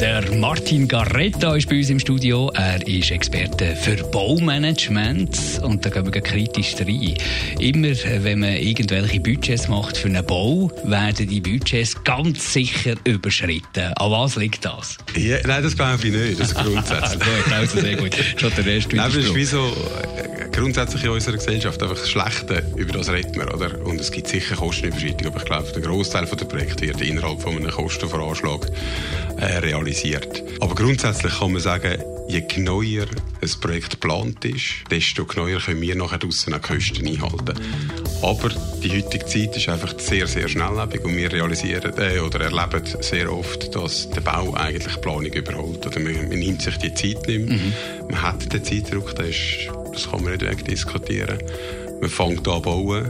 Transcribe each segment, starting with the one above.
Der Martin Garretta ist bei uns im Studio. Er ist Experte für Baumanagement und da gehen wir kritisch rein. Immer wenn man irgendwelche Budgets macht für einen Bau, werden die Budgets ganz sicher überschritten. An was liegt das? Ja, nein, das glaube ich nicht. Das ist grundsätzlich. gut, also sehr gut. Schon der erste Nein, das ist wie so grundsätzlich in unserer Gesellschaft einfach das Schlechte über das reden wir, oder? Und es gibt sicher Kostenüberschreitungen, aber ich glaube, der Großteil der Projekte wird innerhalb von einem Kostenvoranschlag äh, realisiert. Aber grundsätzlich kann man sagen, je genauer ein Projekt geplant ist, desto genauer können wir nachher draussen auch Kosten einhalten. Aber die heutige Zeit ist einfach sehr, sehr schnelllebig und wir realisieren äh, oder erleben sehr oft, dass der Bau eigentlich die Planung überholt. Oder man, man nimmt sich die Zeit nicht mehr. Mhm. Man hat den Zeitdruck, das, ist, das kann man nicht wegdiskutieren. Man fängt an bauen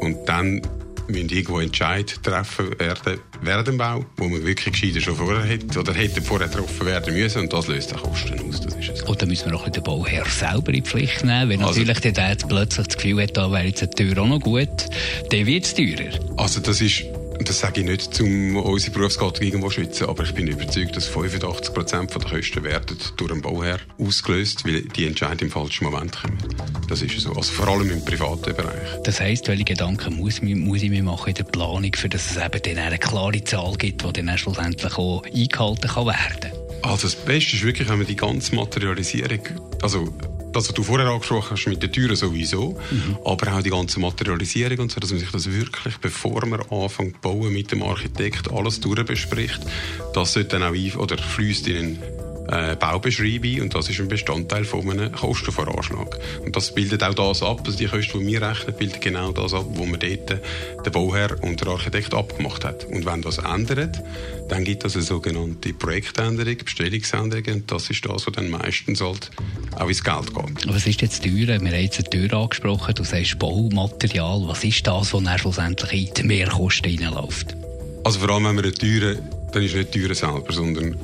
und dann müssen irgendwo Entscheid treffen werden dem Bau, wo man wirklich gescheiter schon vorher hätte oder hätte vorher getroffen werden müssen und das löst dann Kosten aus. Das ist es. Und dann müssen wir auch den Bauherr selber in die Pflicht nehmen, wenn also, natürlich der jetzt plötzlich das Gefühl hat, da wäre jetzt eine Tür auch noch gut, dann wird es teurer. Also das ist das sage ich nicht, um unsere Berufsgattung irgendwo zu schützen, aber ich bin überzeugt, dass 85 Prozent der Kosten werden durch den Bauherr ausgelöst, weil die Entscheidungen im falschen Moment kommen. Das ist so. Also vor allem im privaten Bereich. Das heisst, welche Gedanken muss, muss ich mir machen in der Planung, für dass es eben dann eine klare Zahl gibt, die dann schlussendlich auch eingehalten kann werden Also das Beste ist wirklich, wenn man die ganze Materialisierung, also das, was du vorher angesprochen hast mit den Türen sowieso, mhm. aber auch die ganze Materialisierung und so, dass man sich das wirklich, bevor man anfängt zu bauen, mit dem Architekt alles durchbespricht, das sollte dann auch ein, oder fließt in einen äh, Baubeschreibung und das ist ein Bestandteil von einem Kostenvoranschlag. Und das bildet auch das ab, also die Kosten, die wir rechnen, bilden genau das ab, wo man dort der Bauherr und der Architekt abgemacht hat. Und wenn das ändert, dann gibt es eine sogenannte Projektänderung, Bestellungsänderung und das ist das, was dann meistens halt auch ins Geld geht. Was ist jetzt Tür? Wir haben jetzt eine Tür angesprochen, du sagst Baumaterial. Was ist das, was dann schlussendlich in die Mehrkosten hineinläuft? Also vor allem, wenn wir eine Tür, dann ist nicht die Tür selber, sondern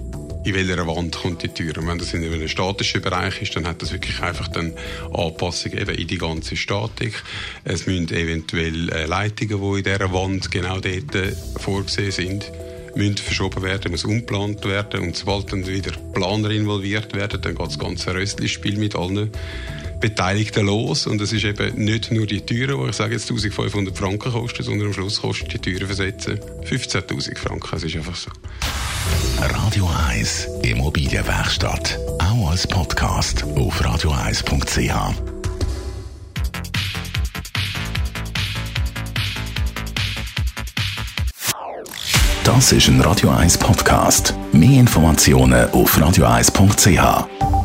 in welcher Wand kommt die Tür. Und wenn das in einem statischen Bereich ist, dann hat das wirklich einfach dann Anpassungen eben in die ganze Statik. Es müssen eventuell äh, Leitungen, die in dieser Wand genau dort äh, vorgesehen sind, müssen verschoben werden, muss umplant werden. Und sobald dann wieder Planer involviert werden, dann geht das ganze Röstli-Spiel mit allen Beteiligten los. Und es ist eben nicht nur die Türen, die ich sage jetzt 1500 Franken kosten, sondern am Schluss kostet die Türen versetzen 15.000 Franken. Es ist einfach so. Radio 1 Immobilienwerkstatt. Auch als Podcast auf radio1.ch. Das ist ein Radio 1 Podcast. Mehr Informationen auf radio1.ch.